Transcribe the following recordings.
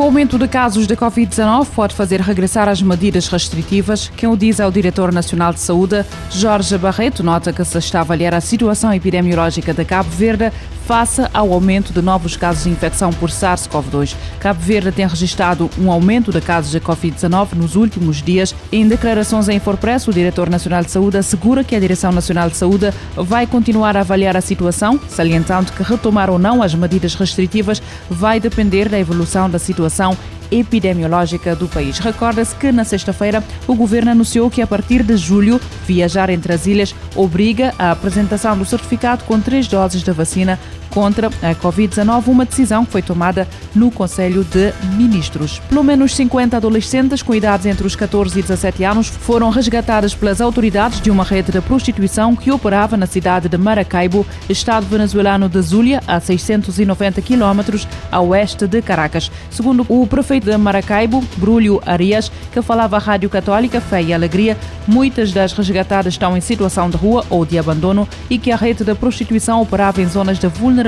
O aumento de casos de Covid-19 pode fazer regressar às medidas restritivas. Quem o diz é o Diretor Nacional de Saúde, Jorge Barreto, nota que se está a avaliar a situação epidemiológica de Cabo Verde face ao aumento de novos casos de infecção por SARS-CoV-2. Cabo Verde tem registrado um aumento de casos de Covid-19 nos últimos dias. Em declarações em Infopress, o Diretor Nacional de Saúde assegura que a Direção Nacional de Saúde vai continuar a avaliar a situação, salientando que retomar ou não as medidas restritivas vai depender da evolução da situação epidemiológica do país. Recorda-se que na sexta-feira o governo anunciou que a partir de julho viajar entre as ilhas obriga a apresentação do certificado com três doses da vacina contra a Covid-19, uma decisão que foi tomada no Conselho de Ministros. Pelo menos 50 adolescentes com idades entre os 14 e 17 anos foram resgatadas pelas autoridades de uma rede de prostituição que operava na cidade de Maracaibo, estado venezuelano de Zulia, a 690 quilómetros a oeste de Caracas. Segundo o prefeito de Maracaibo, Brulho Arias, que falava à Rádio Católica Fé e Alegria, muitas das resgatadas estão em situação de rua ou de abandono e que a rede de prostituição operava em zonas de vulnerabilidade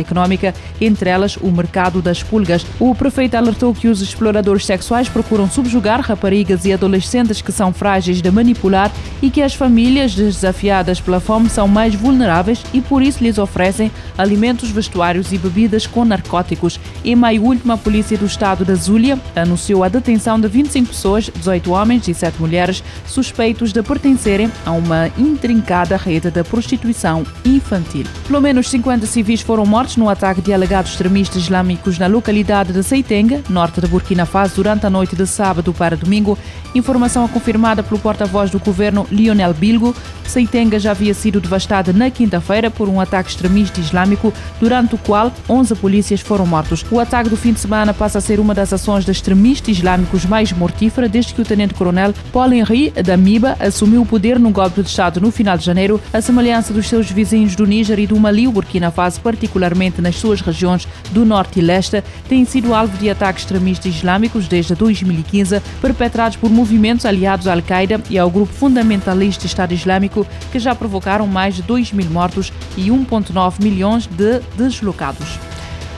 econômica, entre elas o mercado das pulgas. O prefeito alertou que os exploradores sexuais procuram subjugar raparigas e adolescentes que são frágeis de manipular e que as famílias desafiadas pela fome são mais vulneráveis e por isso lhes oferecem alimentos, vestuários e bebidas com narcóticos. Em maio último, a polícia do estado da Zulia anunciou a detenção de 25 pessoas, 18 homens e 7 mulheres, suspeitos de pertencerem a uma intrincada rede de prostituição infantil. Pelo menos 50 civis foram mortos no ataque de alegados extremistas islâmicos na localidade de Seitenga, norte de Burkina Faso, durante a noite de sábado para domingo. Informação confirmada pelo porta-voz do governo Lionel Bilgo. Seitenga já havia sido devastada na quinta-feira por um ataque extremista islâmico, durante o qual 11 polícias foram mortos. O ataque do fim de semana passa a ser uma das ações de extremistas islâmicos mais mortífera desde que o tenente-coronel Paul Henry da MIBA assumiu o poder num golpe de Estado no final de janeiro, a semelhança dos seus vizinhos do Níger e do Mali, o Burkina Faso, particularmente nas suas regiões do norte e leste, tem sido alvo de ataques extremistas islâmicos desde 2015, perpetrados por movimentos aliados à Al-Qaeda e ao grupo fundamentalista Estado Islâmico, que já provocaram mais de 2 mil mortos e 1,9 milhões de deslocados.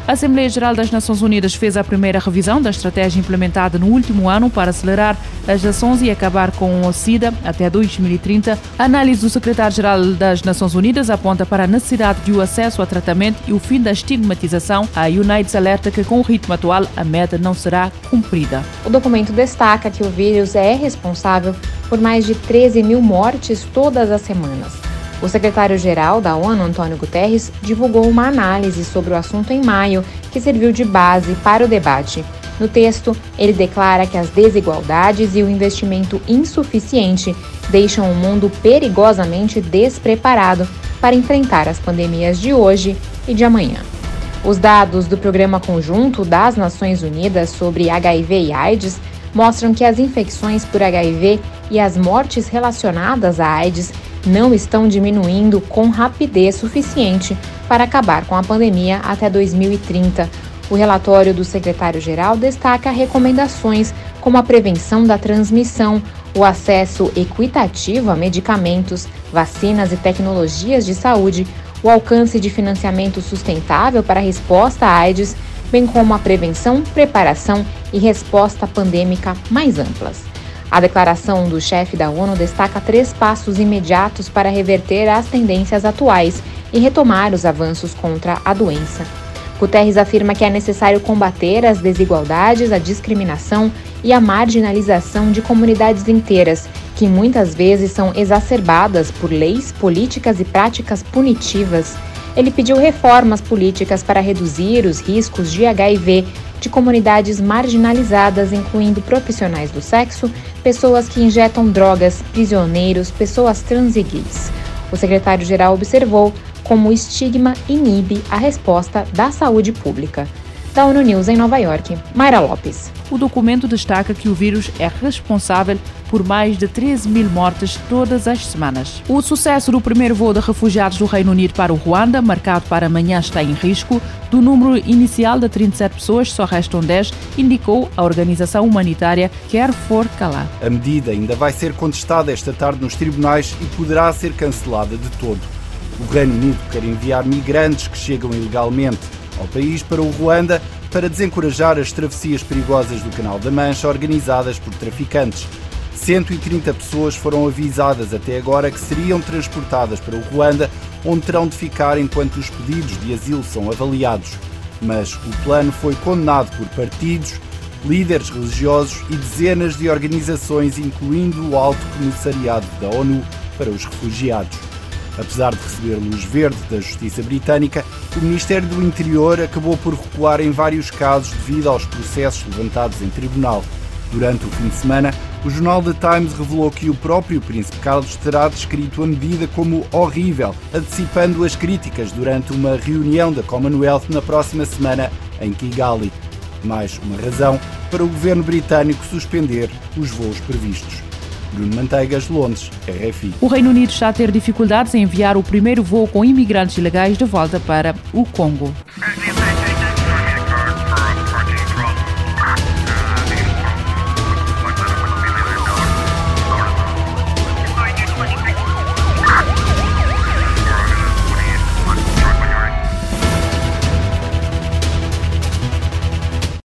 A Assembleia Geral das Nações Unidas fez a primeira revisão da estratégia implementada no último ano para acelerar as ações e acabar com o SIDA até 2030. A análise do secretário-geral das Nações Unidas aponta para a necessidade de o acesso a tratamento e o fim da estigmatização. A United alerta que, com o ritmo atual, a meta não será cumprida. O documento destaca que o vírus é responsável por mais de 13 mil mortes todas as semanas. O secretário-geral da ONU, Antônio Guterres, divulgou uma análise sobre o assunto em maio, que serviu de base para o debate. No texto, ele declara que as desigualdades e o investimento insuficiente deixam o mundo perigosamente despreparado para enfrentar as pandemias de hoje e de amanhã. Os dados do Programa Conjunto das Nações Unidas sobre HIV e AIDS mostram que as infecções por HIV e as mortes relacionadas à AIDS não estão diminuindo com rapidez suficiente para acabar com a pandemia até 2030. O relatório do secretário-geral destaca recomendações como a prevenção da transmissão, o acesso equitativo a medicamentos, vacinas e tecnologias de saúde, o alcance de financiamento sustentável para a resposta à AIDS, bem como a prevenção, preparação e resposta pandêmica mais amplas. A declaração do chefe da ONU destaca três passos imediatos para reverter as tendências atuais e retomar os avanços contra a doença. Guterres afirma que é necessário combater as desigualdades, a discriminação e a marginalização de comunidades inteiras, que muitas vezes são exacerbadas por leis, políticas e práticas punitivas. Ele pediu reformas políticas para reduzir os riscos de HIV de comunidades marginalizadas, incluindo profissionais do sexo, pessoas que injetam drogas, prisioneiros, pessoas trans e gays. O secretário-geral observou como o estigma inibe a resposta da saúde pública. Da ONU News em Nova York, Mayra Lopes. O documento destaca que o vírus é responsável por mais de 13 mil mortes todas as semanas. O sucesso do primeiro voo de refugiados do Reino Unido para o Ruanda, marcado para amanhã, está em risco. Do número inicial de 37 pessoas, só restam 10, indicou a organização humanitária Care for Kala. A medida ainda vai ser contestada esta tarde nos tribunais e poderá ser cancelada de todo. O Reino Unido quer enviar migrantes que chegam ilegalmente ao país para o Ruanda para desencorajar as travessias perigosas do Canal da Mancha organizadas por traficantes. 130 pessoas foram avisadas até agora que seriam transportadas para o Ruanda, onde terão de ficar enquanto os pedidos de asilo são avaliados. Mas o plano foi condenado por partidos, líderes religiosos e dezenas de organizações, incluindo o Alto Comissariado da ONU para os Refugiados. Apesar de receber luz verde da Justiça Britânica, o Ministério do Interior acabou por recuar em vários casos devido aos processos levantados em tribunal. Durante o fim de semana, o jornal The Times revelou que o próprio Príncipe Carlos terá descrito a medida como horrível, antecipando as críticas durante uma reunião da Commonwealth na próxima semana em Kigali. Mais uma razão para o governo britânico suspender os voos previstos. Bruno Manteigas, Londres, RFI. O Reino Unido está a ter dificuldades em enviar o primeiro voo com imigrantes ilegais de volta para o Congo.